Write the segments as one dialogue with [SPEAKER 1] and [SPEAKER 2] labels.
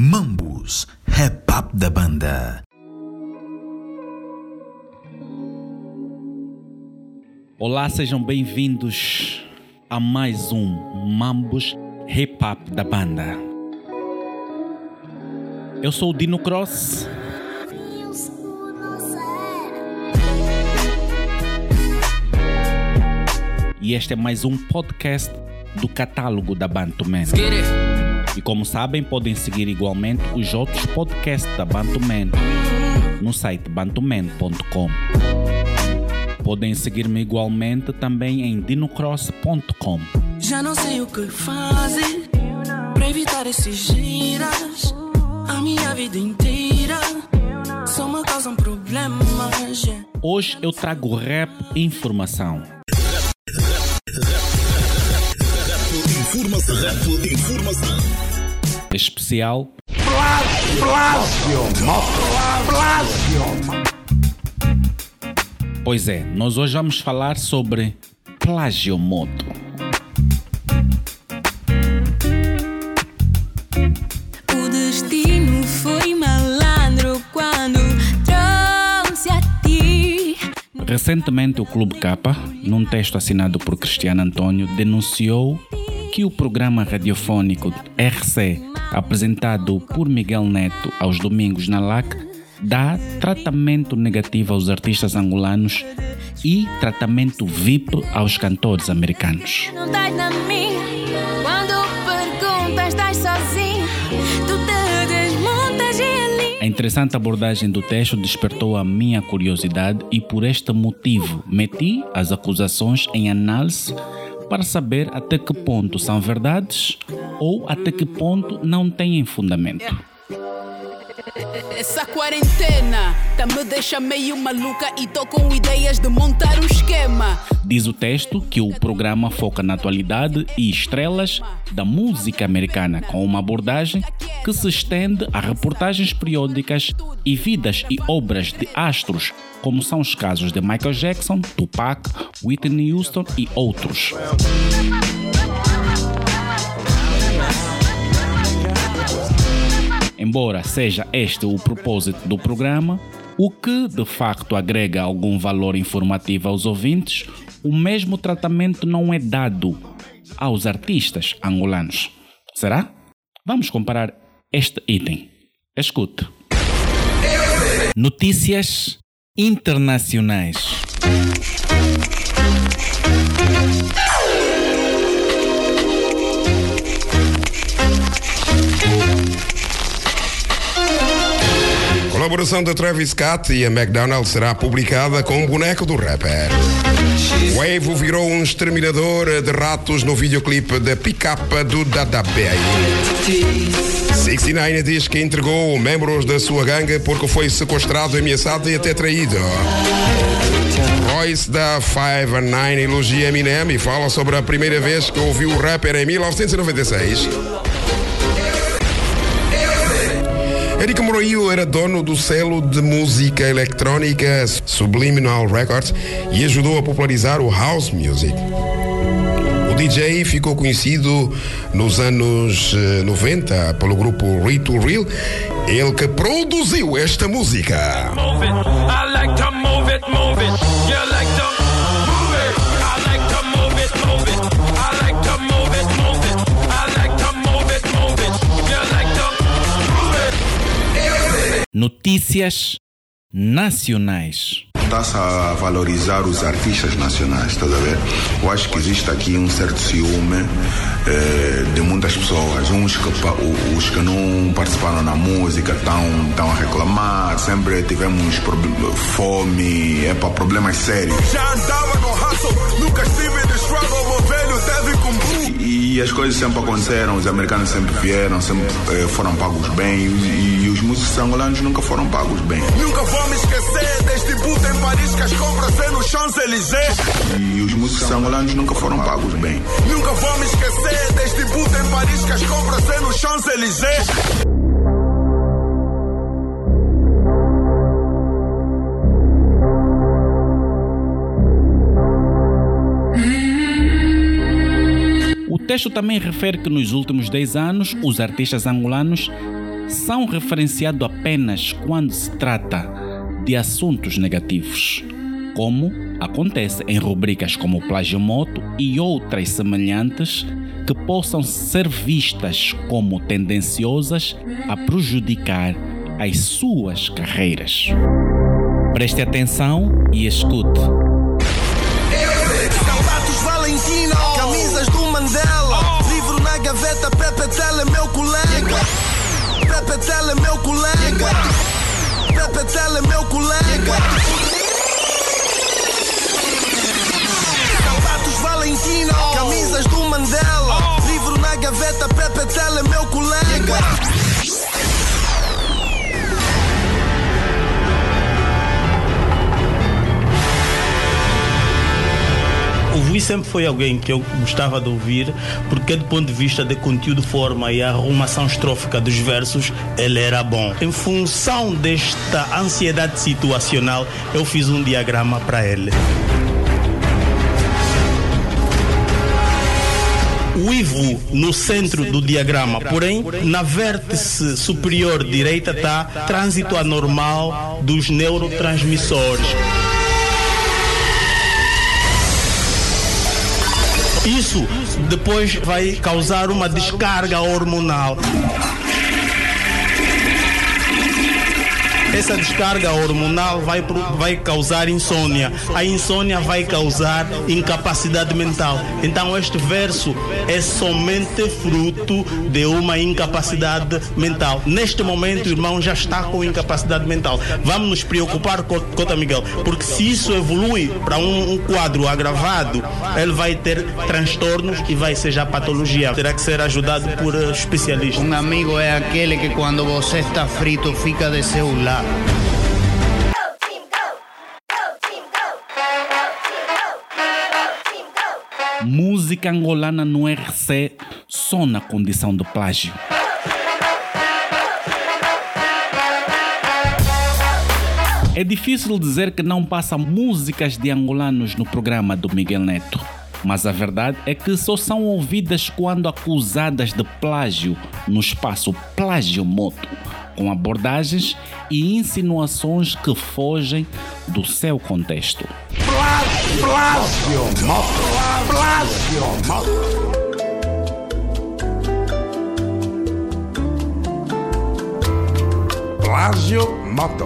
[SPEAKER 1] Mambus, rap up da banda.
[SPEAKER 2] Olá, sejam bem-vindos a mais um Mambus Hip Hop da banda. Eu sou o Dino Cross. E este é mais um podcast do catálogo da Bantuman. E como sabem, podem seguir igualmente os outros podcasts da Bantuman no site bantuman.com. Podem seguir-me igualmente também em dinocross.com.
[SPEAKER 3] Já não sei o que fazer para evitar esses giras. A minha vida inteira só me causam problemas.
[SPEAKER 2] Hoje eu trago rap e informação.
[SPEAKER 4] Informação. Rap informação.
[SPEAKER 2] Especial Pois é, nós hoje vamos falar sobre plagiomoto.
[SPEAKER 5] O destino foi malandro quando trouxe a ti.
[SPEAKER 2] Recentemente, o Clube Capa, num texto assinado por Cristiano Antônio, denunciou que o programa radiofônico RC, apresentado por Miguel Neto aos domingos na LAC, dá tratamento negativo aos artistas angolanos e tratamento VIP aos cantores americanos. A interessante abordagem do texto despertou a minha curiosidade e, por este motivo, meti as acusações em análise para saber até que ponto são verdades ou até que ponto não têm fundamento.
[SPEAKER 6] Essa quarentena tá me deixa meio maluca e tô com ideias de montar um esquema.
[SPEAKER 2] Diz o texto que o programa foca na atualidade e estrelas da música americana, com uma abordagem que se estende a reportagens periódicas e vidas e obras de astros, como são os casos de Michael Jackson, Tupac, Whitney Houston e outros. Embora seja este o propósito do programa, o que de facto agrega algum valor informativo aos ouvintes, o mesmo tratamento não é dado aos artistas angolanos. Será? Vamos comparar este item. Escute. Notícias internacionais.
[SPEAKER 7] Colaboração de Travis Scott e a McDonald's será publicada com um boneco do rapper. Wave virou um exterminador de ratos no videoclipe da pick-up do Dada Bay. 69 diz que entregou membros da sua gangue porque foi sequestrado, ameaçado e até traído. Royce da 5 and 9 elogia Eminem e fala sobre a primeira vez que ouviu o rapper em 1996. Eric Morillo era dono do selo de música eletrónica Subliminal Records e ajudou a popularizar o house music. O DJ ficou conhecido nos anos eh, 90 pelo grupo Real to Real, ele que produziu esta música.
[SPEAKER 8] move it. I like to move it, move it. You like to
[SPEAKER 2] Notícias nacionais.
[SPEAKER 9] Está-se a valorizar os artistas nacionais, estás a ver? Eu acho que existe aqui um certo ciúme eh, de muitas pessoas. Uns que, os que não participaram na música estão a reclamar, sempre tivemos fome, é para problemas sérios.
[SPEAKER 4] Já andava no hustle, nunca estive de struggle, meu velho teve com
[SPEAKER 9] E as coisas sempre aconteceram, os americanos sempre vieram, sempre eh, foram pagos bem e, e os músicos angolanos nunca foram pagos bem.
[SPEAKER 4] Nunca vou me esquecer deste puto em Paris que as compras é no Champs-Élysées.
[SPEAKER 9] E os músicos angolanos nunca foram pagos bem.
[SPEAKER 4] Nunca vou me esquecer deste puto em Paris que as compras é no Champs-Élysées.
[SPEAKER 2] Texto também refere que nos últimos 10 anos os artistas angolanos são referenciados apenas quando se trata de assuntos negativos, como acontece em rubricas como Plagiomoto e outras semelhantes que possam ser vistas como tendenciosas a prejudicar as suas carreiras. Preste atenção e escute.
[SPEAKER 10] Camisas do Mandela, gaveta, Pepe Tele, meu colega. Pepe Tele, meu colega. Pepe Tele, meu colega. Sapatos Valentino, camisas do Mandela, livro na gaveta, Pepe Tele, meu colega.
[SPEAKER 11] Vui sempre foi alguém que eu gostava de ouvir, porque do ponto de vista de conteúdo, forma e arrumação estrófica dos versos, ele era bom. Em função desta ansiedade situacional, eu fiz um diagrama para ele. O Ivo no centro do diagrama, porém, na vértice superior direita está trânsito anormal dos neurotransmissores. Isso depois vai causar uma descarga hormonal. Essa descarga hormonal vai, vai causar insônia. A insônia vai causar incapacidade mental. Então, este verso é somente fruto de uma incapacidade mental. Neste momento, o irmão já está com incapacidade mental. Vamos nos preocupar, Co- Cota Miguel, porque se isso evolui para um, um quadro agravado, ele vai ter transtornos e vai ser já patologia. Terá que ser ajudado por eh, especialistas.
[SPEAKER 12] Un amigo es aquel que cuando você está frito fica de seu lado.
[SPEAKER 2] Música angolana no RC só na condição de plágio. É difícil dizer que não passa músicas de angolanos no programa do Miguel Neto. Mas a verdade é que só são ouvidas quando acusadas de plágio no espaço Plágio Moto, com abordagens e insinuações que fogem do seu contexto.
[SPEAKER 13] Plágio Moto. Plágio Moto. Plágio Moto.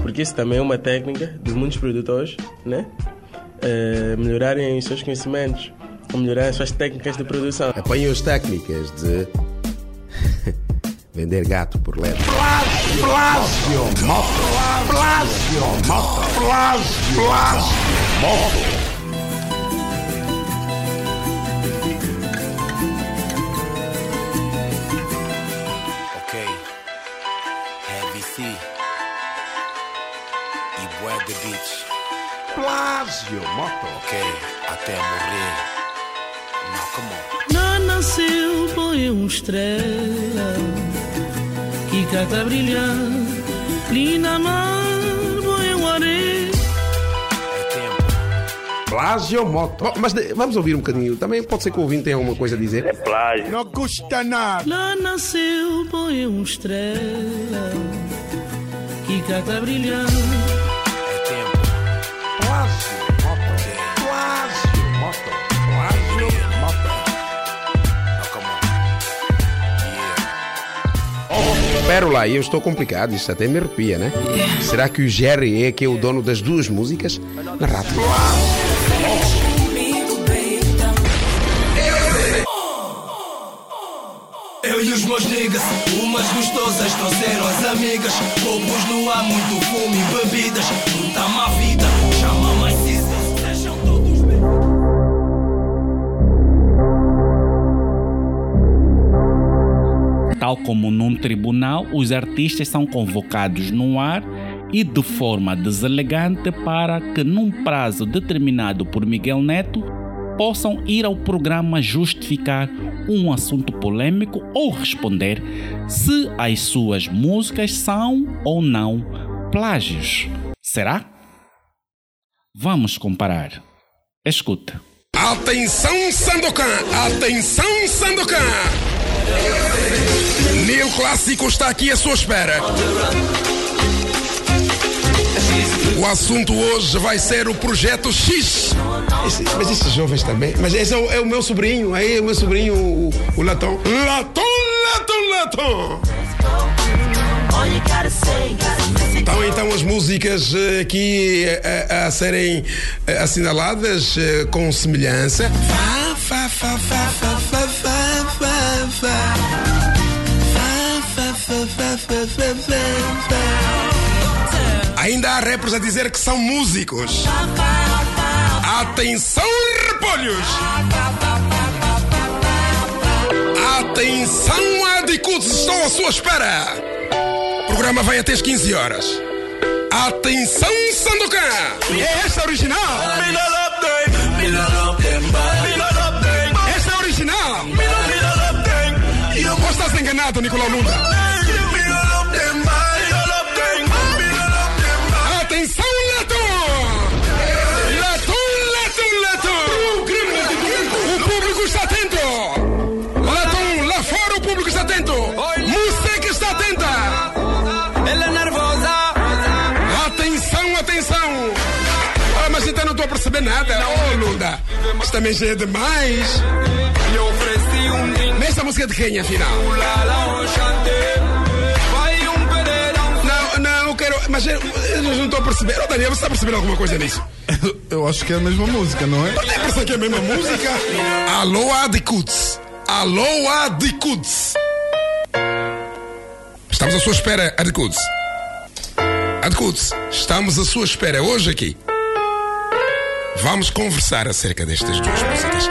[SPEAKER 14] Porque isso também é uma técnica de muitos produtores, né? Eh, melhorarem os seus conhecimentos, ou melhorarem as suas técnicas de produção.
[SPEAKER 7] Apanham as técnicas de vender gato por letra.
[SPEAKER 13] Plágio Moto. Plágio Moto. Plágio Moto.
[SPEAKER 15] Ok, Heavy C e Bué de Beach.
[SPEAKER 13] Plágio Moto.
[SPEAKER 15] Ok, até morrer. Now come on.
[SPEAKER 3] Já nasceu, põe uma estrela cata brilhar. Linda mar, um areia.
[SPEAKER 7] Plágio Moto. Bom, Mas de- vamos ouvir um bocadinho. Também pode ser que o ouvinte tenha alguma coisa a dizer. É
[SPEAKER 13] plágio. Não custa nada.
[SPEAKER 3] Lá nasceu, põe uma estrela que cata brilhar.
[SPEAKER 7] Espera lá, eu estou complicado. Isto até me arrepia, né? Será que o Jerry é que é o dono das duas músicas na rádio?
[SPEAKER 10] Eu e os meus niggas, umas gostosas trouxeram as amigas. No ar, muito
[SPEAKER 2] Tal como num tribunal, os artistas são convocados no ar e de forma deselegante para que, num prazo determinado por Miguel Neto, possam ir ao programa justificar um assunto polêmico ou responder se as suas músicas são ou não plágios. Será? Vamos comparar. Escuta.
[SPEAKER 7] Atenção, Sandokan! Atenção, Sandokan! Clássico está aqui à sua espera. O assunto hoje vai ser o Projeto X. Esse- mas esses jovens também. Mas esse é o, é o meu sobrinho, aí é o meu sobrinho, o, o Latom. Latom, Latom, Latom. Então, então as músicas eh, aqui eh, a, a serem eh, assinaladas eh, com semelhança. Fá, fá, fá, fá, fá, Ainda há rappers a dizer que são músicos. Atenção, repolhos! Atenção, adicudos, estou à sua espera! O programa vai até às 15 horas. Atenção, Sandokan! É esta a original! Esta é a original! Ou estás enganado, Nicolau Lunda? Perceber nada. Oh, Lunda, isto também já é demais. Nesta música de quem, afinal? Não, não, eu quero. Mas eu, eu não estou a perceber. Ô, Daniel, você está a perceber alguma coisa nisso?
[SPEAKER 16] Eu acho que é a mesma música, não é?
[SPEAKER 7] Tem a impressão que é a mesma música? Alô, Adicuts! Alô, Adicuts! Estamos à sua espera, Adicuts. Adicuts, estamos à sua espera hoje aqui. Vamos conversar acerca destas duas músicas.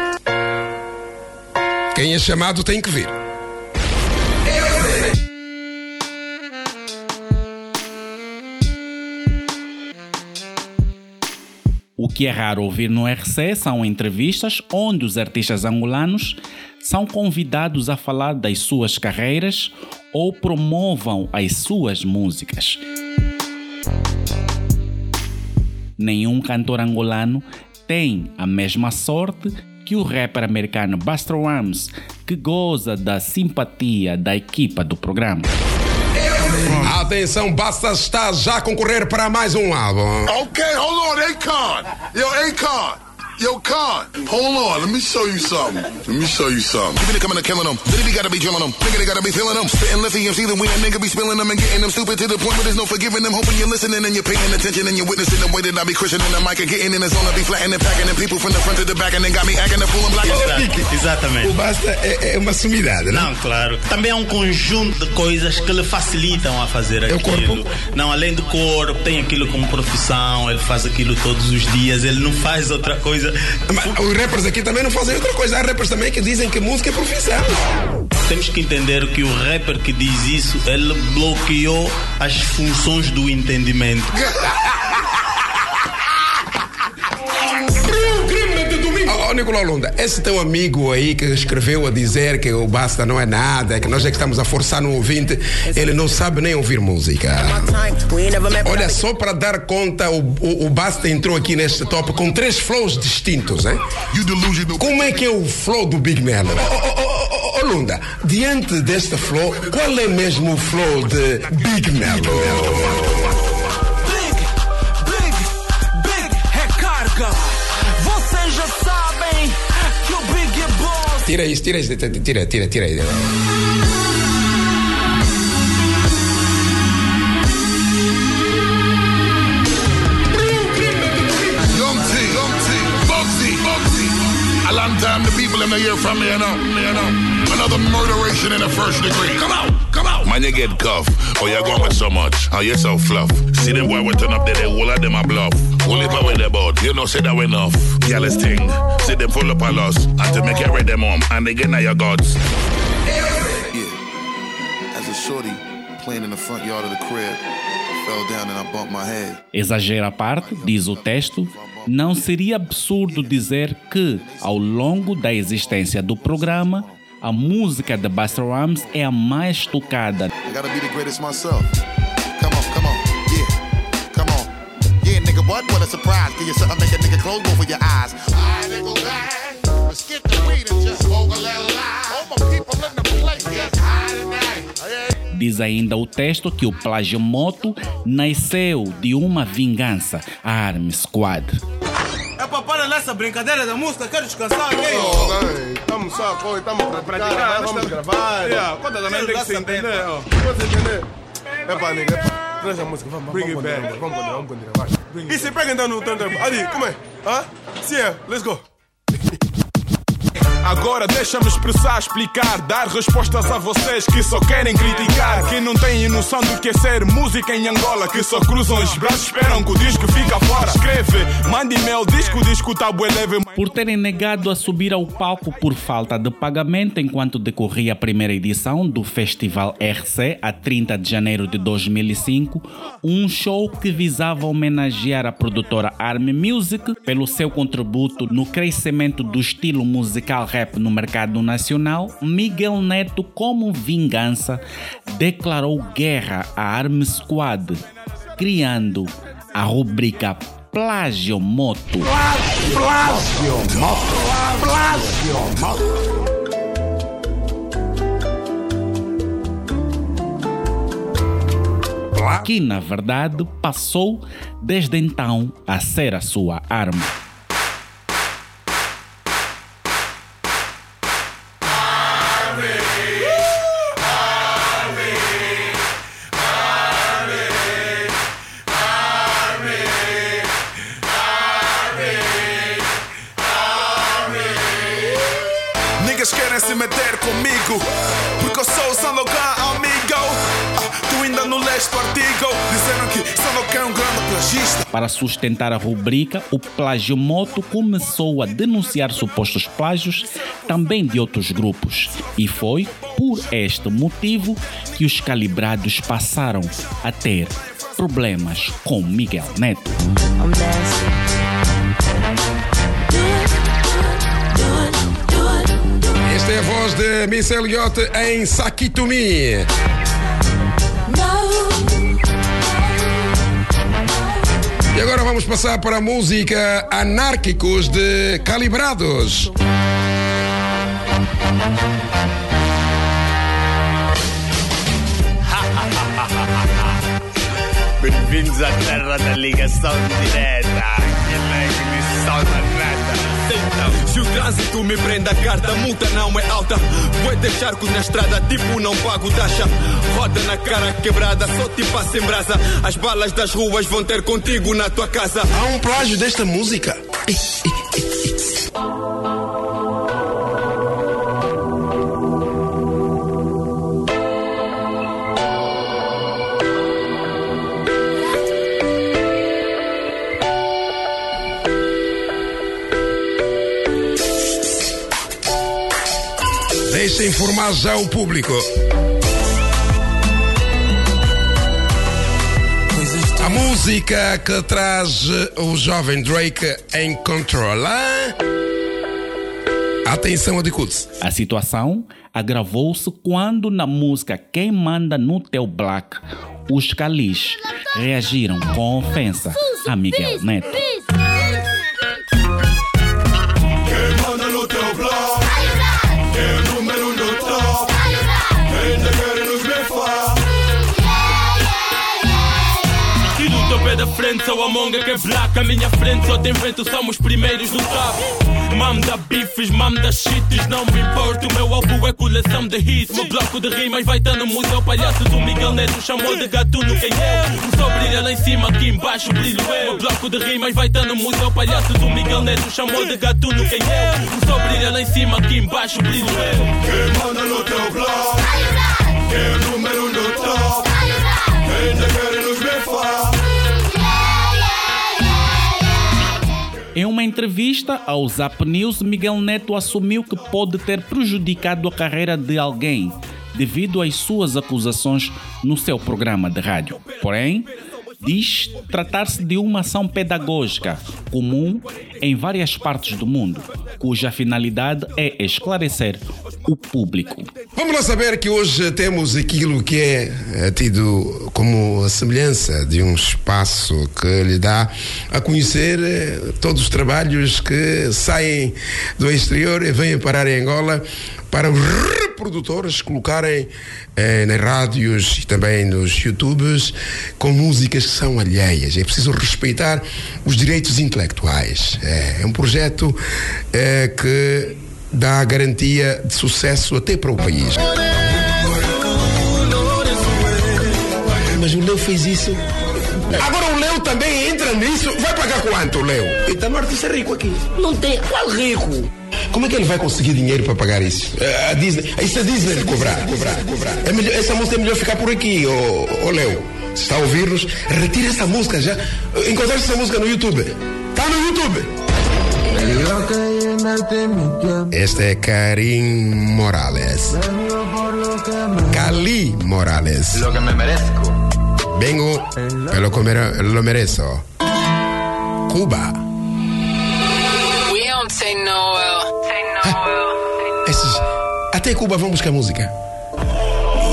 [SPEAKER 7] Quem é chamado tem que vir.
[SPEAKER 2] O que é raro ouvir no RC são entrevistas onde os artistas angolanos são convidados a falar das suas carreiras ou promovam as suas músicas. Nenhum cantor angolano tem a mesma sorte que o rapper americano Busta Rhymes, que goza da simpatia da equipa do programa.
[SPEAKER 7] Atenção, basta estar já a concorrer para mais um álbum.
[SPEAKER 17] Okay, hold on, Akon. Yo, Akon. Yo, Con, hold on. Let me show you something. Let me show you something.
[SPEAKER 18] Keeping it coming and killing them. We gotta be drilling them. Nigga, they gotta be feeling them. Spitting lithium, either we a nigga be spilling them and getting them stupid to the point where there's no forgiving them. Hoping you're listening and you're paying attention and you're witnessing the way that I be christening the mic and getting in the zone. I be flattening and packing and people from the front to the back and then got me acting the fool. I'm like,
[SPEAKER 11] Exatamente.
[SPEAKER 7] O Basta é, é uma sumidade, não?
[SPEAKER 11] Não, claro. Também é um conjunto de coisas que lhe facilitam a fazer
[SPEAKER 7] É o
[SPEAKER 11] aquilo. Não, além do corpo, tem aquilo como profissão, ele faz aquilo todos os dias, ele não faz outra coisa.
[SPEAKER 7] Mas os rappers aqui também não fazem outra coisa. Há rappers também que dizem que música é profissão.
[SPEAKER 11] Temos que entender que o rapper que diz isso, ele bloqueou as funções do entendimento.
[SPEAKER 7] Nicolau Lunda, esse teu amigo aí que escreveu a dizer que o Basta não é nada, que nós é que estamos a forçar no ouvinte, ele não sabe nem ouvir música. Olha, só para dar conta, o, o, o Basta entrou aqui neste top com três flows distintos, hein? Como é que é o flow do Big Nelo? Ô, Lunda, diante deste flow, qual é mesmo o flow de Big Nelo? Tira isso, tira isso, tira, tira, tira aí.
[SPEAKER 18] Long time the people in the hear from me, you know, you know. Another murderation in the first degree. Come out, Man, you get cuff. Oh, you're going with so much. Oh, you're so fluff. See them boy, we turn up there, they all of them a bluff. Only by with the boat, you know, say that we enough. Gallus thing. See them full up a loss. And to make you read them home. And they get now your gods.
[SPEAKER 17] As a shorty playing in the front yard of the crib, fell down and I bumped my head.
[SPEAKER 2] Exagero à parte, diz o texto, não seria absurdo dizer que, ao longo da existência do programa, a música de Buster Rhymes é a mais tocada. Diz ainda o texto que o Plagiomoto nasceu de uma vingança, a Arm Squad.
[SPEAKER 17] I gotta be the greatest myself. Come on, come on, yeah, come on. Yeah, nigga, what? What a surprise. Give you something, make a nigga close both of your eyes. Alright, nigga, back. Let's get the weed and just smoke a little lie. All my people in the place, just high tonight. Oh, yeah.
[SPEAKER 2] Diz ainda o texto que o Plágio Moto nasceu de uma vingança, a Army Squad.
[SPEAKER 4] É pra parar nessa brincadeira da música, quero descansar, ok?
[SPEAKER 13] Estamos só, estamos a praticar,
[SPEAKER 4] Praticar,
[SPEAKER 13] vamos
[SPEAKER 4] nesta-
[SPEAKER 13] gravar.
[SPEAKER 4] Yeah, conta também tem que se entender, ó.
[SPEAKER 13] Pode entender? É pá, nigga, é pá. Traz a música, vamos,
[SPEAKER 4] Bring
[SPEAKER 13] vamos
[SPEAKER 4] it
[SPEAKER 13] continuar,
[SPEAKER 4] back.
[SPEAKER 13] vamos continuar, vamos continuar, vai.
[SPEAKER 4] E se pega então no turntable? Adi, como é? Hã? Sim, é. Let's go.
[SPEAKER 19] Agora deixa-me expressar, explicar, dar respostas a vocês que só querem criticar, que não têm noção do que é ser música em Angola, que só cruzam os braços, esperam que o disco fica fora. Escreve, manda e-mail, diz disco tá bué.
[SPEAKER 2] Por terem negado a subir ao palco por falta de pagamento enquanto decorria a primeira edição do Festival RC, a 30 de janeiro de 2005, um show que visava homenagear a produtora Army Music pelo seu contributo no crescimento do estilo musical rap no mercado nacional, Miguel Neto, como vingança, declarou guerra à Army Squad, criando a rubrica Plágio Moto.
[SPEAKER 13] Plágio, moto. Plágio, moto.
[SPEAKER 2] que na verdade passou desde então a ser a sua arma.
[SPEAKER 19] Artigo, disseram que é um grande plagista.
[SPEAKER 2] Para sustentar a rubrica, o Plágio Moto começou a denunciar supostos plágios também de outros grupos. E foi por este motivo que os calibrados passaram a ter problemas com Miguel Neto.
[SPEAKER 7] Esta é a voz de Miss Elliott em Sakitumi. E agora vamos passar para a música Anárquicos de Calibrados.
[SPEAKER 20] Bem-vindos à terra da ligação direta. Que ignição neta.
[SPEAKER 21] Então, se o trânsito me prende a carta, a multa não é alta. Vou deixar com na estrada, tipo não pago taxa. Roda na cara quebrada, só te passa em brasa. As balas das ruas vão ter contigo na tua casa.
[SPEAKER 7] Há um plágio desta música. Informar já o público. A música que traz eh, o jovem Drake em controle. Atenção, Adicuts.
[SPEAKER 2] A situação agravou-se quando na música Quem Manda no Teu Black, os Calis reagiram com ofensa a Miguel Neto.
[SPEAKER 21] Frente sou a monga que é black. A minha frente só tem vento, somos primeiros no top. Mam da bifes, mam da shites, não me importa. O meu álbum é coleção de hits. Meu bloco de rimas vai estar no museu. Palhaços, o Miguel Neto chamou de gatuno quem eu. O sol brilha lá em cima, aqui embaixo brilho eu. Meu bloco de rimas vai estar no museu. Palhaços, o Miguel Neto chamou de gatuno quem eu. O sol brilha lá em cima, aqui embaixo brilho eu.
[SPEAKER 19] Quem manda no teu blog? Quem é o número
[SPEAKER 2] Em uma entrevista ao Zap News, Miguel Neto assumiu que pode ter prejudicado a carreira de alguém devido às suas acusações no seu programa de rádio. Porém, diz tratar-se de uma ação pedagógica comum em várias partes do mundo, cuja finalidade é esclarecer o público.
[SPEAKER 7] Vamos lá saber que hoje temos aquilo que é eh, tido como a semelhança de um espaço que lhe dá a conhecer eh, todos os trabalhos que saem do exterior e vêm parar em Angola para os reprodutores colocarem eh, nas rádios e também nos YouTubes com músicas que são alheias. É preciso respeitar os direitos intelectuais. É, é um projeto eh, que dá garantia de sucesso até para o país. Mas o Leo fez isso. Agora o Leo também entra nisso. Vai pagar quanto, Leo? Itamar, tu é rico aqui. Não tem. Qual rico? Como é que ele vai conseguir dinheiro para pagar isso? A Disney, isso a Disney lhe cobrar, cobrar, cobrar. É melhor, essa música é melhor ficar por aqui, ô, ô Leo. Se está a ouvir-nos, retira essa música já. Encontraste essa música no YouTube? Está no YouTube? Este é Karim Morales. Cali Morales.
[SPEAKER 22] Lo que me merezco.
[SPEAKER 7] Vengo pelo que mere- lo merezco. Cuba.
[SPEAKER 23] We don't say no.
[SPEAKER 7] Esses, até Cuba vão buscar música.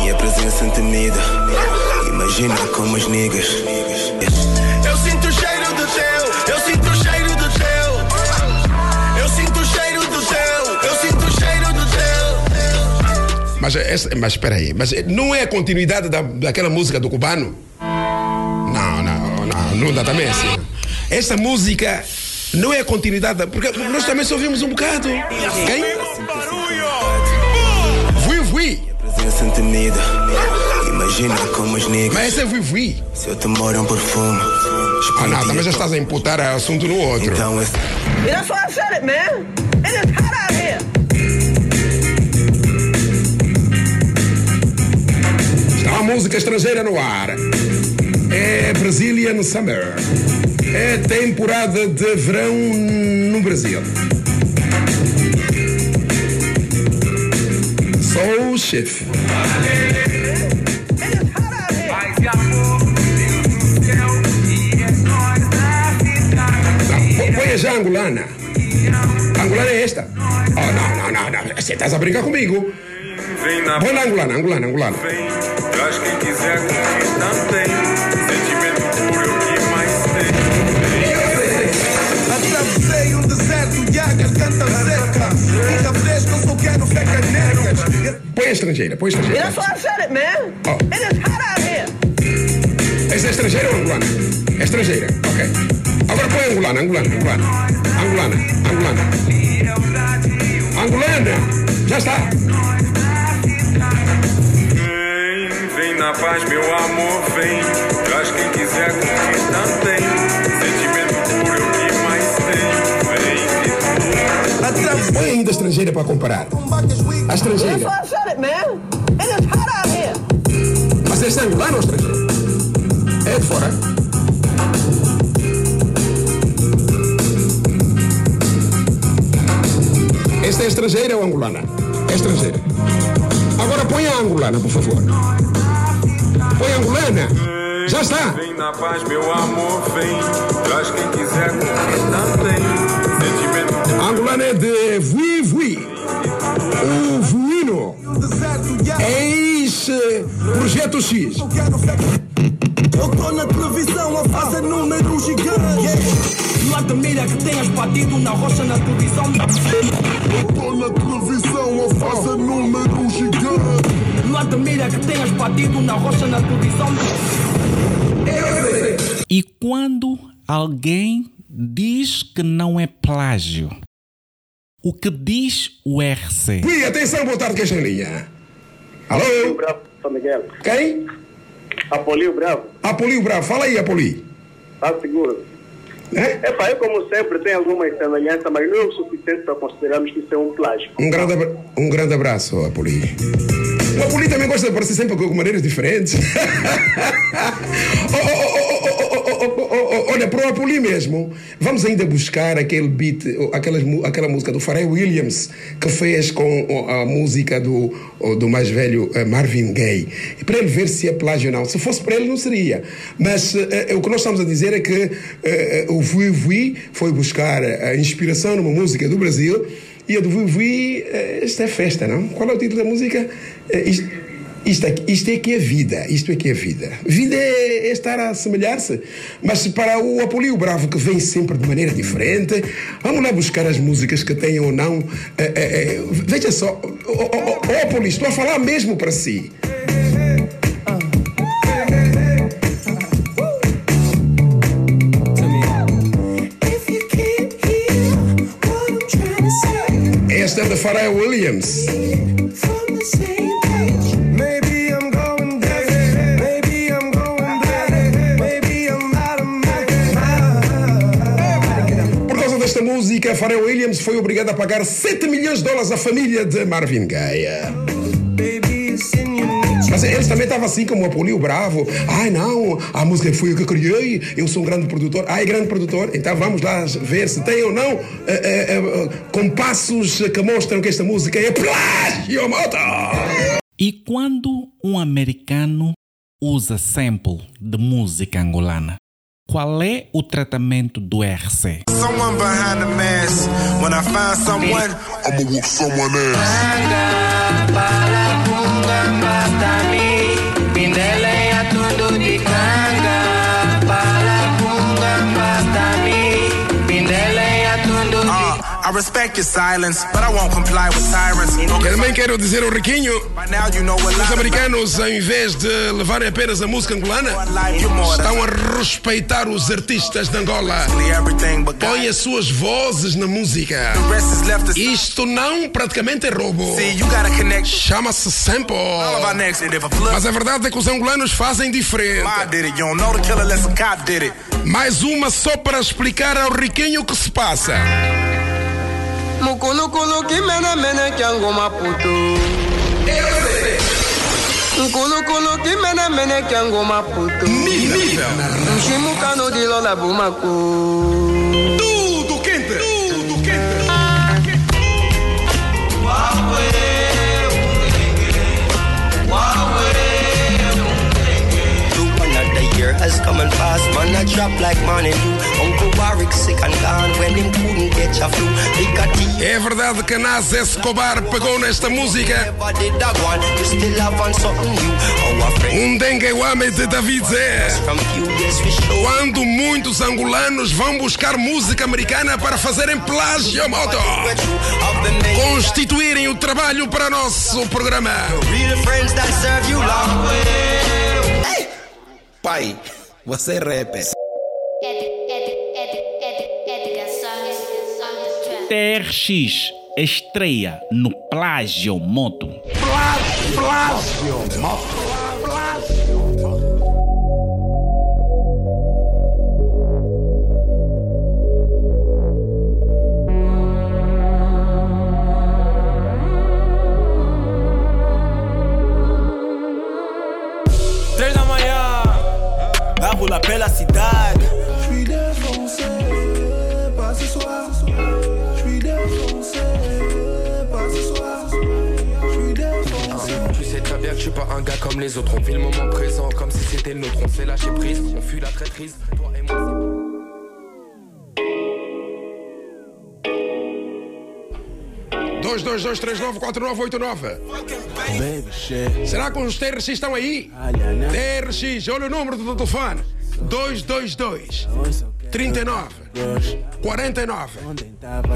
[SPEAKER 3] Minha presença temida. Imagina como as niggas. Eu sinto o cheiro do teu, eu sinto o cheiro do teu. Eu sinto o cheiro do teu, eu sinto o cheiro do teu.
[SPEAKER 7] Mas, essa, mas espera aí, mas não é a continuidade da, daquela música do cubano? Não, não, não, não dá também assim. Essa música não é a continuidade, da, porque nós também só ouvimos um bocado. Quem? Vui Vui.
[SPEAKER 3] Presença temida. Imagina como as niggas.
[SPEAKER 7] Mas essa é Vui Vui.
[SPEAKER 3] Se eu te moro um perfume.
[SPEAKER 7] Ah, não, também já estás a imputar assunto no outro.
[SPEAKER 3] Então esse.
[SPEAKER 24] That's why I said it, man. It is hot out here.
[SPEAKER 7] Está uma música estrangeira no ar. É Brazilian Summer. É temporada de verão no Brasil. Soul Shift. Não, Põe já a angolana. A angolana é esta. Oh, não, não, não, não. Você estás a brincar comigo. Põe na angolana, angolana, angolana.
[SPEAKER 8] Traz quem quiser também.
[SPEAKER 7] Põe a estrangeira, põe a estrangeira.
[SPEAKER 24] That's why I said it, man. It is hot out here.
[SPEAKER 7] Essa é estrangeira ou angolana? É estrangeira, ok. Agora põe angolana, angolana, angolana. Angolana, angolana. Angolana! Já está!
[SPEAKER 8] Vem, vem na paz, meu amor, vem. Traz quem quiser curtir também.
[SPEAKER 7] Põe ainda a estrangeira para comparar. A estrangeira. Mas essa é angolana ou estrangeira? É de fora? Esta é estrangeira ou angolana? É estrangeira. Agora põe a angolana, por favor. Põe a angolana. Já está.
[SPEAKER 8] Vem na paz, meu amor, vem. Traz quem quiser também. Sentimento
[SPEAKER 7] A angolana é de Vui Vui. O Vuino. Eis eh, Projeto X.
[SPEAKER 10] Eu tô na televisão a fazer número gigante.
[SPEAKER 3] Lá de mira que tenhas batido na rocha na televisão.
[SPEAKER 10] Eu tô na televisão a fazer número gigante.
[SPEAKER 3] Lá de mira que tenhas batido na rocha na televisão.
[SPEAKER 2] E quando alguém diz que não é plágio, o que diz o RC?
[SPEAKER 7] Ui, atenção, boa tarde, quem em linha? Alô?
[SPEAKER 25] Bravo, São Miguel.
[SPEAKER 7] Quem?
[SPEAKER 25] Apolio Bravo.
[SPEAKER 7] Apolio Bravo. Fala aí, Apoli.
[SPEAKER 25] Tá seguro?
[SPEAKER 7] É?
[SPEAKER 25] Epá, eu como sempre tenho alguma semelhança, mas não é o suficiente para considerarmos que isso é um plágio.
[SPEAKER 7] Um grande, abra- um grande abraço, Apoli. O Apoli também gosta de aparecer sempre com maneiras diferentes. Mesmo, vamos ainda buscar aquele beat, aquelas aquela música do Pharrell Williams que fez com a música do, do mais velho eh, Marvin Gaye. Para ele ver se é plágio ou não. Se fosse para ele, não seria. Mas eh, eh, o que nós estamos a dizer é que o Vui Vui foi buscar a inspiração numa música do Brasil E a do Vivi, eh, isto é festa, não? Qual é o título da música? Isto, isto, é, isto é que é vida, isto é que é vida. Vida é, é estar a assemelhar-se. Mas para o Apolio Bravo, que vem sempre de maneira diferente, vamos lá buscar as músicas que tenham ou não. eh, eh, veja só, oh, Apolio, estou a falar mesmo para si. Esta é de Pharrell Williams. Causa desta música, Pharrell Williams foi obrigado a pagar 7 milhões de dólares à família de Marvin Gaye. Mas eles também estavam assim como o Apolio Bravo. Ai não, a música foi eu que criei, eu sou um grande produtor. Ai, grande produtor, então vamos lá ver se tem ou não eh, eh, eh, compassos que mostram que esta música é plágio, moto!
[SPEAKER 2] E quando um americano usa sample de música angolana, qual é o tratamento do RC?
[SPEAKER 4] Someone
[SPEAKER 7] Também quero dizer ao Riquinho, os americanos, ao invés de levarem apenas a música angolana, estão a respeitar os artistas de Angola. Põe as suas vozes na música. Isto não praticamente é roubo. Chama-se sample. Mas a verdade é que os angolanos fazem diferente. Mais uma só para explicar ao Riquinho o que se passa.
[SPEAKER 22] Mukulukulu kimene mene kyango maputo. Nkulukulu kimene mene kyango maputo. Mshimukano dilo la bumako.
[SPEAKER 7] Tudo quente. Tudo quente.
[SPEAKER 26] Another year has come and passed, man. I drop like morning dew. Uncle Warwick sick and gone when him couldn't get your flu.
[SPEAKER 7] É verdade que Nas Escobar pegou nesta música. Um dengue homem de David Zé. Quando muitos angolanos vão buscar música americana para fazerem plágio moto. Constituírem o trabalho para nosso programa.
[SPEAKER 27] Pai, você é rapper.
[SPEAKER 2] TRX estreia no Plágio Moto.
[SPEAKER 4] Plágio,
[SPEAKER 28] Três
[SPEAKER 29] suis pas un gars comme les autres. On vit le moment présent comme si c'était le nôtre. On s'est lâché prise, on fuit la traîtrise. Toi et moi,
[SPEAKER 7] Dois, dois, dois, três, nove, quatro, nove, oito. Será que os TRX estão aí? TRX, olha o número do telefone. 222 39 49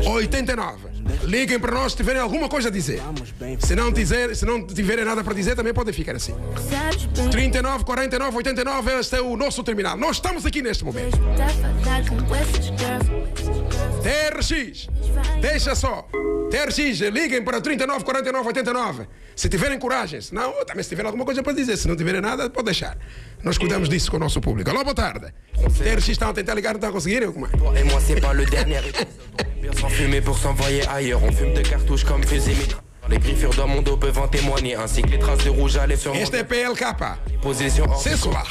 [SPEAKER 7] 89. Liguem para nós se tiverem alguma coisa a dizer. Se não, dizer, se não tiverem nada para dizer, também podem ficar assim. 39 49 89, este é o nosso terminal. Nós estamos aqui neste momento. TRX, deixa só. TRX, liguem para 39 49 89. Se tiverem coragem, se não, também se tiverem alguma coisa para dizer. Se não tiverem nada, pode deixar. Nós cuidamos disso com o nosso público. Alô, boa tarde. TRX estão a tentar ligar, não estão a conseguir? Como é?
[SPEAKER 29] Toi et moi, c'est pas le dernier épisode. Bien sans fumer pour s'envoyer ailleurs. On fume de cartouches comme fusil mitra. Les griffures dans mon dos peuvent en témoigner, ainsi que les traces de rouge à lèvres sur mon
[SPEAKER 7] Este é PLK.
[SPEAKER 29] position hors
[SPEAKER 7] Sensual.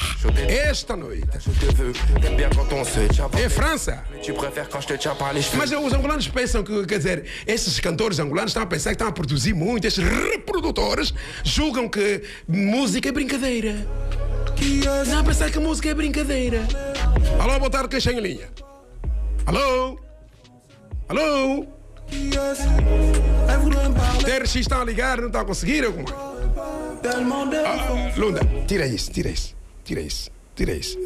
[SPEAKER 7] Esta noite.
[SPEAKER 29] Je te veux, t'aimes bien quand on se tient par
[SPEAKER 7] É França.
[SPEAKER 29] Tu préfères quand je te tiens par les cheveux.
[SPEAKER 7] Mas os angolanos pensam que, quer dizer, esses cantores angolanos estão a pensar que estão a produzir muito, esses reprodutores julgam que música é brincadeira. Não a pensar que música é brincadeira. Alô, boa tarde, quem em linha? Alô? Alô? TRX está a ligar, não está a conseguir, é? Ah, Lunda, tira isso, tira isso, tira isso, tira isso.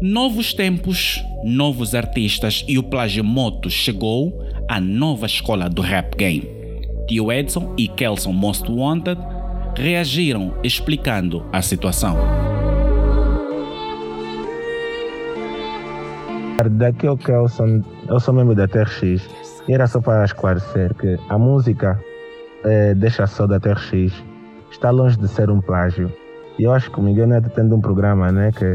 [SPEAKER 2] Novos tempos, novos artistas e o Plagimoto chegou à nova escola do rap game. Tio Edson e Kelson Most Wanted reagiram explicando a situação.
[SPEAKER 30] Daqui ao Kelson, eu sou membro da TRX e era só para esclarecer que a música eh, Deixa Só da TRX está longe de ser um plágio. E eu acho que o Miguel Neto tendo um programa né, que,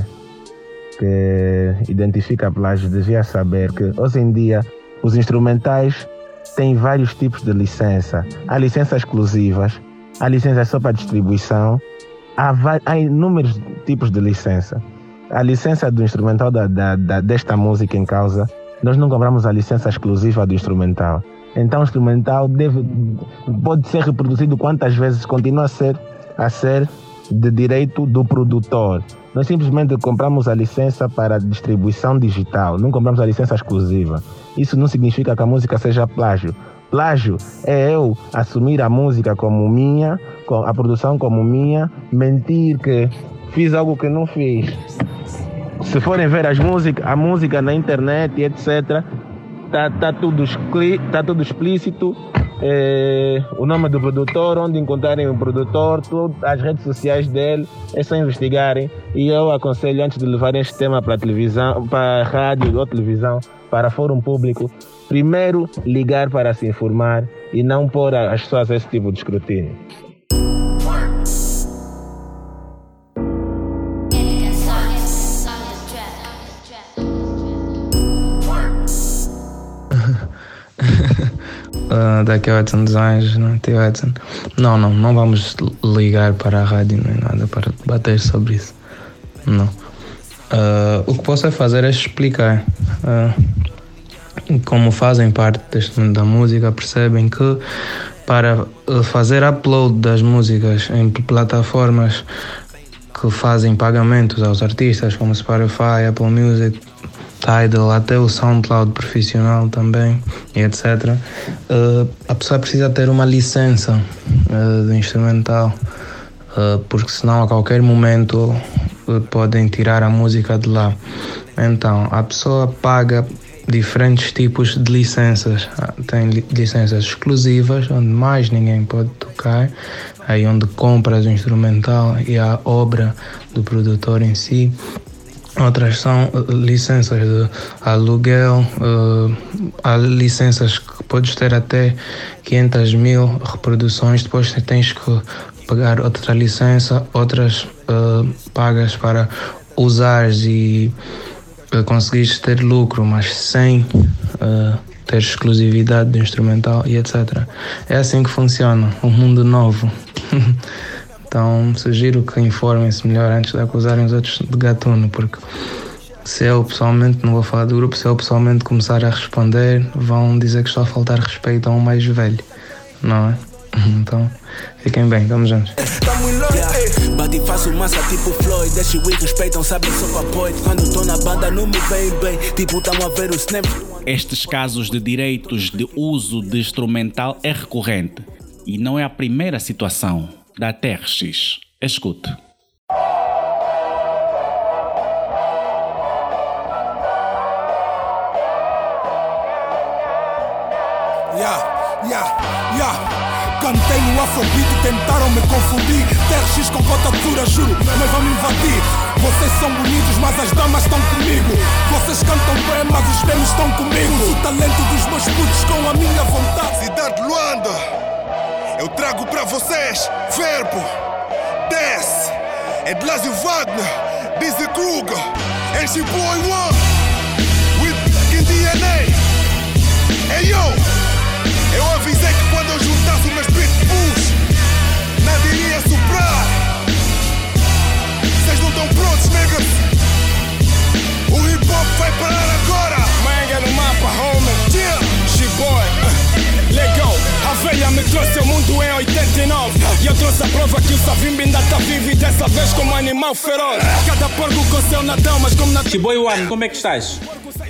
[SPEAKER 30] que identifica plágio devia saber que hoje em dia os instrumentais têm vários tipos de licença. Há licenças exclusivas, há licenças só para distribuição, há, há inúmeros tipos de licença. A licença do instrumental da, da, da, desta música em causa, nós não compramos a licença exclusiva do instrumental. Então o instrumental deve, pode ser reproduzido quantas vezes continua a ser, a ser de direito do produtor. Nós simplesmente compramos a licença para distribuição digital, não compramos a licença exclusiva. Isso não significa que a música seja plágio. Plágio é eu assumir a música como minha, a produção como minha, mentir que fiz algo que não fiz. Se forem ver as músicas, a música na internet etc., tá, tá, tudo, tá tudo explícito. É, o nome do produtor, onde encontrarem o produtor, as redes sociais dele, é só investigarem. E eu aconselho, antes de levarem este tema para televisão, para rádio ou televisão, para fórum público, primeiro ligar para se informar e não pôr as pessoas a esse tipo de escrutínio.
[SPEAKER 31] Uh, daqui ao Edson Designs, não, tio Edson. Não, não, não vamos ligar para a rádio nem nada para debater sobre isso. Não. Uh, o que posso é fazer é explicar. Uh, como fazem parte deste mundo da música, percebem que para fazer upload das músicas em plataformas que fazem pagamentos aos artistas, como Spotify, Apple Music, Tidal, até o SoundCloud profissional também, etc. Uh, a pessoa precisa ter uma licença uh, de instrumental, uh, porque senão a qualquer momento podem tirar a música de lá. Então, a pessoa paga diferentes tipos de licenças. Ah, tem licenças exclusivas, onde mais ninguém pode tocar, aí onde compras o instrumental e a obra do produtor em si. Outras são eh, licenças de aluguel, uh, há licenças que podes ter até 500 mil reproduções, depois tens que pagar outra licença, outras uh, pagas para usares e conseguires ter lucro, mas sem ter exclusividade do instrumental e etc. É assim que funciona, um mundo novo. Então sugiro que informem-se melhor antes de acusarem os outros de gatuno, porque se eu pessoalmente, não vou falar do grupo, se eu pessoalmente começar a responder, vão dizer que estou a faltar respeito a um mais velho, não é? Então, fiquem bem, vamos juntos.
[SPEAKER 28] Bate e faço massa tipo Floyd. Deixa o respeitam, sabem só apoio. Quando estou na banda, não me vem bem. Tipo, tamo a ver os snaps.
[SPEAKER 2] Estes casos de direitos de uso de instrumental é recorrente e não é a primeira situação da TRX. Escute.
[SPEAKER 32] Yeah, yeah, yeah. Cantei no afrobeat e tentaram me confundir TRX com bota dura, juro, mas vão me invadir Vocês são bonitos, mas as damas estão comigo Vocês cantam bem, mas os prêmios estão comigo o talento dos meus putos com a minha vontade
[SPEAKER 4] Cidade Luanda eu trago para vocês verbo, desce, é de Lázio Wagner, Dizzy Kruger, MC Boy One, with fucking DNA. Hey yo, eu avisei que quando eu juntasse meus pitbulls, nada iria soprar. Vocês não estão prontos, niggas? O hip hop vai parar agora.
[SPEAKER 32] Manga no mapa, homie.
[SPEAKER 4] Yeah.
[SPEAKER 32] She boy, uh, let go, have trouxe a prova que o Savimbi ainda tá vivo e dessa vez como animal feroz. Cada porco com seu Nadão, mas como na.
[SPEAKER 2] Chiboy One, como é que estás?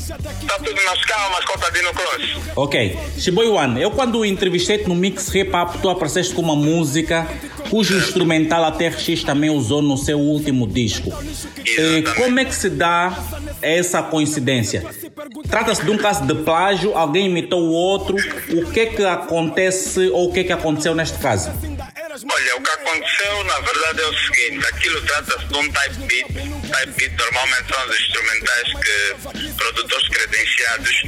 [SPEAKER 33] Tá tudo nas calmas, contadinho cross.
[SPEAKER 2] Ok. Chiboy One, eu quando entrevistei-te no Mix Hip Hop, tu apareceste com uma música cujo instrumental a TRX também usou no seu último disco. Como é que se dá essa coincidência? Trata-se de um caso de plágio, alguém imitou o outro. O que é que acontece ou o que é que aconteceu neste caso?
[SPEAKER 33] Olha, o que aconteceu na verdade é o seguinte: aquilo trata-se de um type beat. Type beat normalmente são os instrumentais que produtores credenciados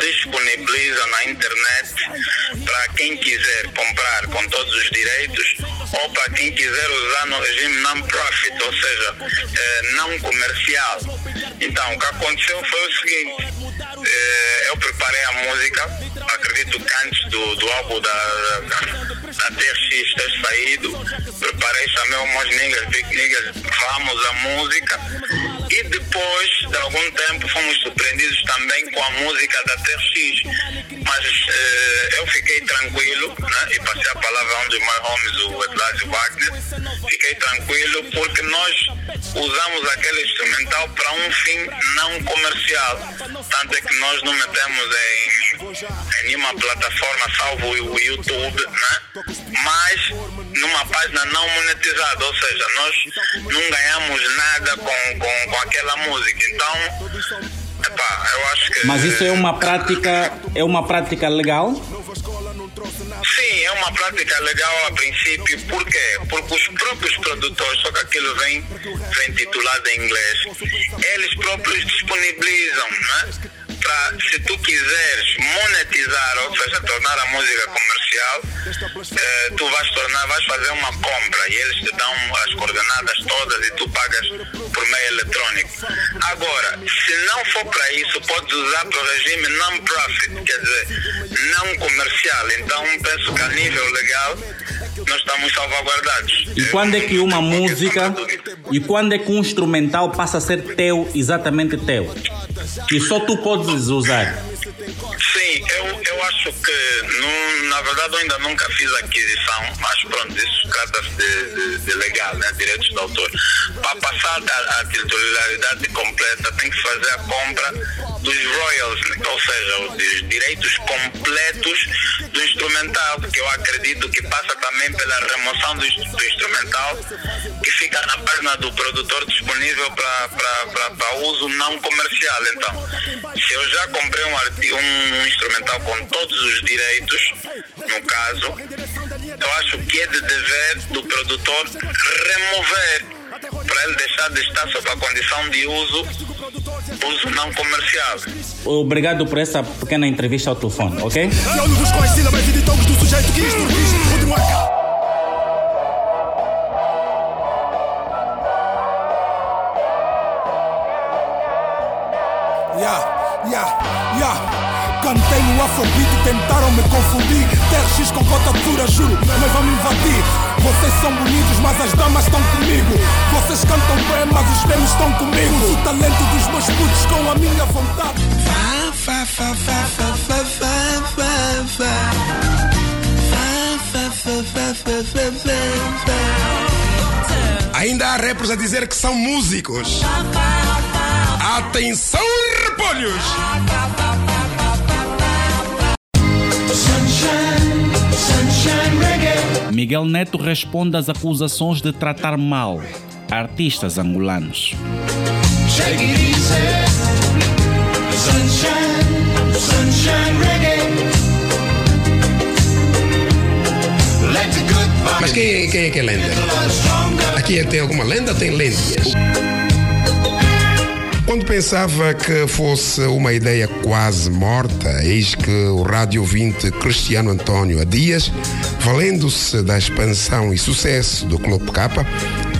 [SPEAKER 33] disponibilizam na internet para quem quiser comprar com todos os direitos ou para quem quiser usar no regime non-profit, ou seja, eh, não comercial. Então, o que aconteceu foi o seguinte: eh, eu preparei a música, acredito que antes do, do álbum da, da TRX ter saído, preparei, chamei umas niggas, big niggas, vamos a música. E depois de algum tempo fomos surpreendidos também com a música da TRX. Mas eh, eu fiquei tranquilo né, e passei a palavra a um dos meus homens, o Edlásio Wagner. Fiquei tranquilo porque nós usamos aquele instrumental para um fim não comercial. Tanto é que nós não metemos em, em nenhuma plataforma, salvo o YouTube, né? mas numa página não monetizada, ou seja, nós não ganhamos nada com, com, com aquela música. Então, epá, eu acho que.
[SPEAKER 2] Mas isso é uma prática, é uma prática legal?
[SPEAKER 33] Sim, é uma prática legal a princípio, por quê? Porque os próprios produtores, só que aquilo vem, vem titulado em inglês, eles próprios disponibilizam, né? Pra, se tu quiseres monetizar, ou seja, tornar a música comercial, eh, tu vais tornar, vais fazer uma compra e eles te dão as coordenadas todas e tu pagas por meio eletrônico. Agora, se não for para isso, podes usar para o regime non-profit, quer dizer, não comercial. Então, penso que a nível legal nós estamos salvaguardados.
[SPEAKER 2] E quando é que uma música e quando é que um instrumental passa a ser teu, exatamente teu? Que só tu podes usar?
[SPEAKER 33] Sim, eu, eu acho que, na verdade, eu ainda nunca fiz aquisição, mas pronto, isso trata-se de, de, de legal, né? Direitos de autor. Para passar a, a titularidade completa, tem que fazer a compra dos royalties, ou seja, os direitos completos do instrumental, porque eu acredito que passa também pela remoção do, do instrumental, que fica na página do produtor disponível para uso não comercial. Então, se eu já comprei um, artigo, um instrumental com todos os direitos, no caso, eu acho que é de dever do produtor remover para ele deixar de estar sob a condição de uso, uso não comercial.
[SPEAKER 2] Obrigado por essa pequena entrevista ao telefone, ok?
[SPEAKER 32] Yeah, yeah, yeah. Cantei no Afrobeat e tentaram me confundir. TRX com cotatura, juro, mas vão me invadir. Vocês são bonitos, mas as damas estão comigo. Vocês cantam bem, mas os fêmeos estão comigo. Uso o talento dos meus putos com a minha vontade.
[SPEAKER 3] Fa, fa, fa, fa, fa, fa, fa. Fa, fa, fa, fa, fa, fa, fa, fa.
[SPEAKER 7] Ainda há rappers a dizer que são músicos. Atenção, repolhos!
[SPEAKER 2] Miguel Neto responde às acusações de tratar mal artistas angolanos.
[SPEAKER 7] Mas quem, quem é que é lenda? Aqui tem alguma lenda? Tem lendas. Quando pensava que fosse uma ideia quase morta, eis que o rádio ouvinte Cristiano Antônio há dias, valendo-se da expansão e sucesso do Clube K,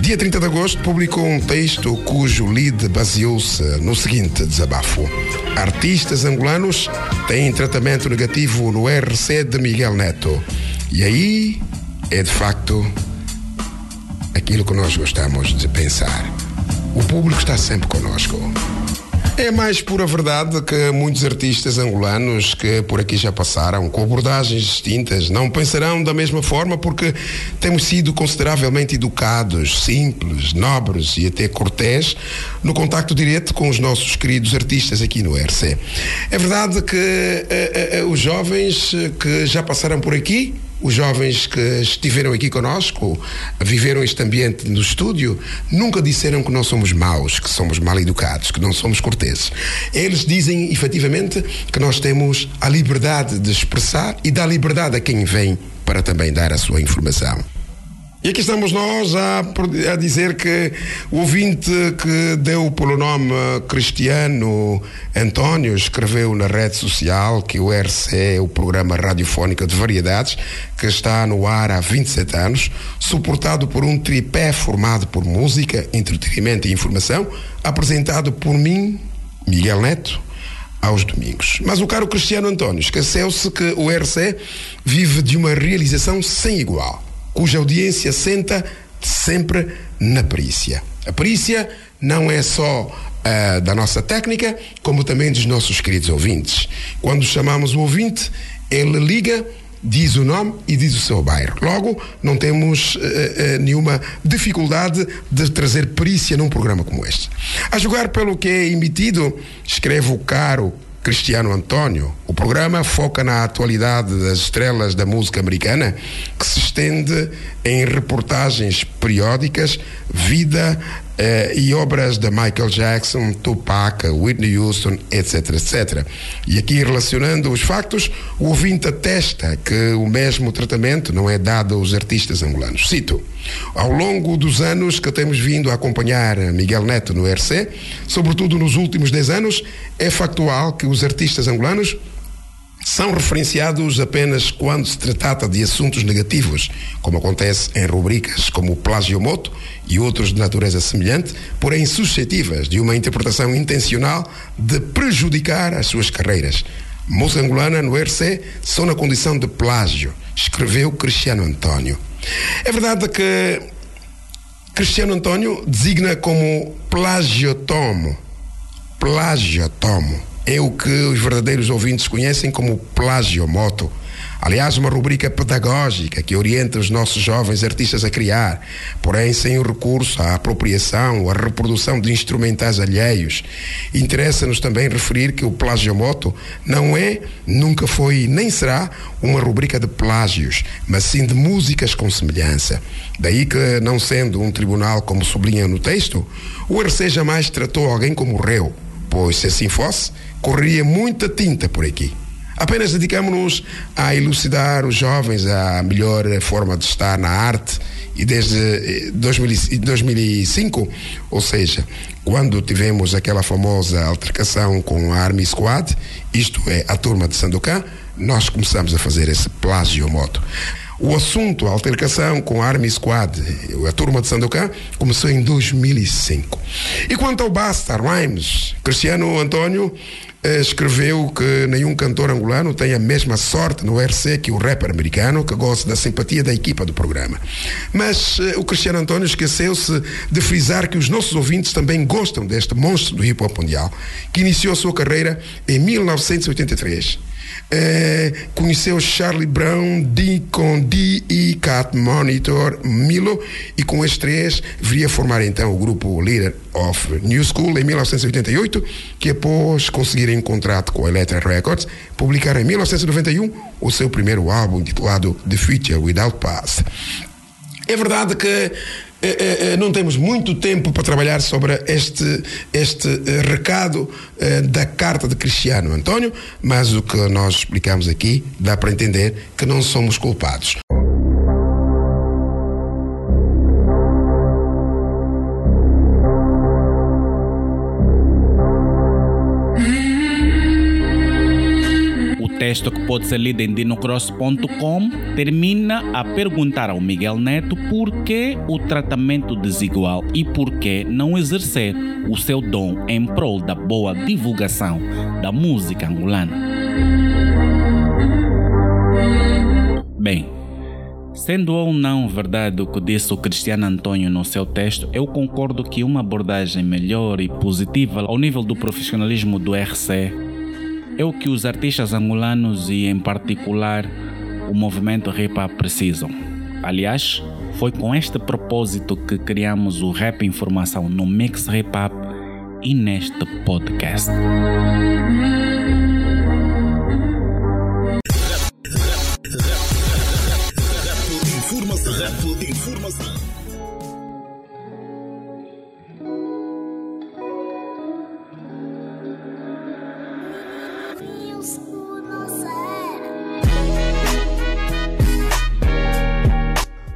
[SPEAKER 7] dia 30 de agosto publicou um texto cujo lead baseou-se no seguinte desabafo. Artistas angolanos têm tratamento negativo no RC de Miguel Neto. E aí é de facto aquilo que nós gostamos de pensar. O público está sempre conosco. É mais pura verdade que muitos artistas angolanos que por aqui já passaram, com abordagens distintas, não pensarão da mesma forma porque temos sido consideravelmente educados, simples, nobres e até cortés no contacto direto com os nossos queridos artistas aqui no RC. É verdade que eh, eh, os jovens que já passaram por aqui os jovens que estiveram aqui conosco, viveram este ambiente no estúdio, nunca disseram que nós somos maus, que somos mal educados, que não somos corteses. Eles dizem efetivamente que nós temos a liberdade de expressar e dá liberdade a quem vem para também dar a sua informação. E aqui estamos nós a, a, dizer que o ouvinte que deu pelo nome Cristiano António escreveu na rede social que o RC é o programa radiofónico de variedades que está no ar há 27 anos, suportado por um tripé formado por música, entretenimento e informação, apresentado por mim, Miguel Neto, aos domingos. Mas o caro Cristiano António esqueceu-se que o RC vive de uma realização sem igual cuja audiência senta sempre na perícia. A perícia não é só uh, da nossa técnica, como também dos nossos queridos ouvintes. Quando chamamos o ouvinte, ele liga, diz o nome e diz o seu bairro. Logo, não temos uh, uh, nenhuma dificuldade de trazer perícia num programa como este. A julgar pelo que é emitido, escreve o caro Cristiano Antônio. O programa foca na atualidade das estrelas da música americana, que se estende em reportagens periódicas, vida eh, e obras de Michael Jackson, Tupac, Whitney Houston, etc, etc. E aqui relacionando os factos, o ouvinte atesta que o mesmo tratamento não é dado aos artistas angolanos. Cito: Ao longo dos anos que temos vindo a acompanhar Miguel Neto no RC, sobretudo nos últimos 10 anos, é factual que os artistas angolanos são referenciados apenas quando se trata de assuntos negativos, como acontece em rubricas como o plagiomoto e outros de natureza semelhante, porém suscetíveis de uma interpretação intencional de prejudicar as suas carreiras. Moça angolana no RC só na condição de plágio, escreveu Cristiano Antônio. É verdade que Cristiano Antônio designa como plagiotomo, plagiotomo é o que os verdadeiros ouvintes conhecem como plagiomoto. Aliás, uma rubrica pedagógica que orienta os nossos jovens artistas a criar, porém sem o recurso à apropriação ou à reprodução de instrumentais alheios. Interessa-nos também referir que o plagiomoto não é, nunca foi nem será uma rubrica de plágios, mas sim de músicas com semelhança. Daí que, não sendo um tribunal como sublinha no texto, o RC jamais tratou alguém como réu, pois se assim fosse, correria muita tinta por aqui. Apenas dedicamos-nos a elucidar os jovens a melhor forma de estar na arte e desde 2005, eh, ou seja, quando tivemos aquela famosa altercação com a Army Squad, isto é, a turma de Sandokan, nós começamos a fazer esse plágio moto. O assunto, a altercação com a Army Squad, a turma de Sandokan, começou em 2005. E quanto ao Basta Rhymes, Cristiano Antônio eh, escreveu que nenhum cantor angolano tem a mesma sorte no RC que o rapper americano, que gosta da simpatia da equipa do programa. Mas uh, o Cristiano Antônio esqueceu-se de frisar que os nossos ouvintes também gostam deste monstro do hip hop mundial, que iniciou sua carreira em 1983 é, conheceu Charlie Brown, D D e Cat Monitor Milo e com estes três viria formar então o grupo Leader of New School em 1988 que após conseguirem um contrato com a Elektra Records publicaram em 1991 o seu primeiro álbum intitulado The Future Without Past. É verdade que não temos muito tempo para trabalhar sobre este, este recado da carta de Cristiano António, mas o que nós explicamos aqui dá para entender que não somos culpados.
[SPEAKER 2] Texto que pode ser lido em dinocross.com termina a perguntar ao Miguel Neto por que o tratamento desigual e por que não exercer o seu dom em prol da boa divulgação da música angolana. Bem, Sendo ou não verdade o que disse o Cristiano Antônio no seu texto, eu concordo que uma abordagem melhor e positiva ao nível do profissionalismo do RC é o que os artistas angolanos e, em particular, o movimento hop precisam. Aliás, foi com este propósito que criamos o Rap Informação no Mix Hip Hop e neste podcast.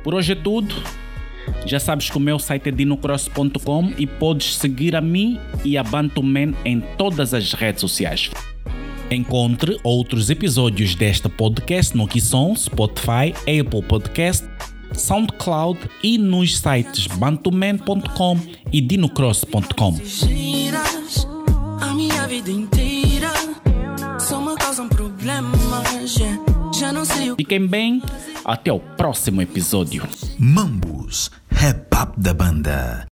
[SPEAKER 2] Por hoje é tudo. Já sabes que o meu site é dinocross.com e podes seguir a mim e a Bantuman em todas as redes sociais. Encontre outros episódios deste podcast no Kisson, Spotify, Apple Podcast, SoundCloud e nos sites bantuman.com e dinocross.com.
[SPEAKER 34] A minha vida inteira só me causam problemas. yeah.
[SPEAKER 2] Fiquem bem, até o próximo episódio.
[SPEAKER 35] Mambus, rap up da banda.